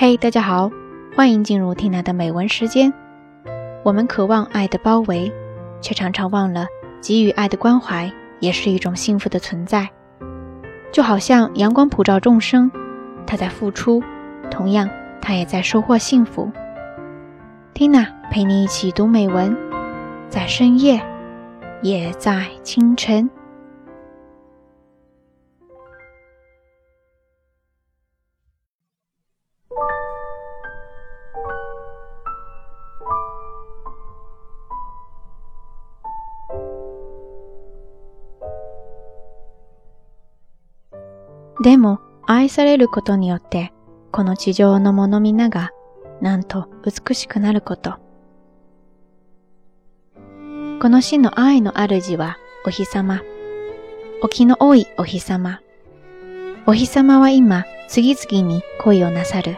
嘿，大家好，欢迎进入 Tina 的美文时间。我们渴望爱的包围，却常常忘了给予爱的关怀也是一种幸福的存在。就好像阳光普照众生，他在付出，同样他也在收获幸福。Tina 陪你一起读美文，在深夜，也在清晨。でも、愛されることによって、この地上のものみなが、なんと美しくなること。この死の愛の主は、お日様。沖の多いお日様。お日様は今、次々に恋をなさる。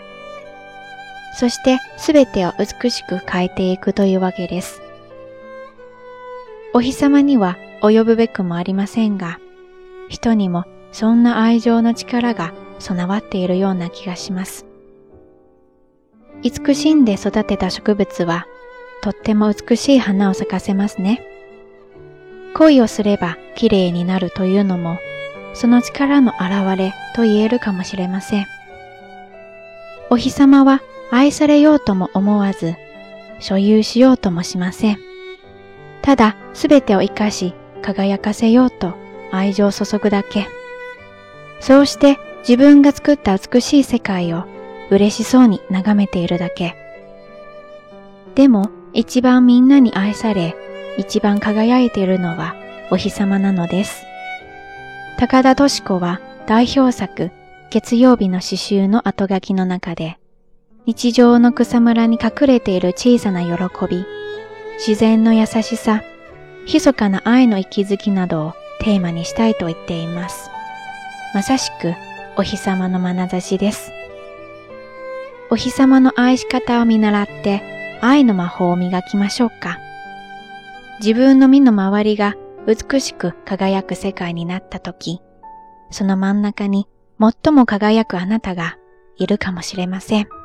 そしてすべてを美しく変えていくというわけです。お日様には及ぶべくもありませんが、人にもそんな愛情の力が備わっているような気がします。慈しんで育てた植物は、とっても美しい花を咲かせますね。恋をすれば綺麗になるというのも、その力の表れと言えるかもしれません。お日様は愛されようとも思わず、所有しようともしません。ただ、すべてを活かし、輝かせようと愛情を注ぐだけ。そうして自分が作った美しい世界を嬉しそうに眺めているだけ。でも一番みんなに愛され、一番輝いているのはお日様なのです。高田敏子は代表作月曜日の詩集の後書きの中で、日常の草むらに隠れている小さな喜び、自然の優しさ、密かな愛の息づきなどをテーマにしたいと言っています。まさしくお日様の眼差しです。お日様の愛し方を見習って愛の魔法を磨きましょうか。自分の身の周りが美しく輝く世界になった時、その真ん中に最も輝くあなたがいるかもしれません。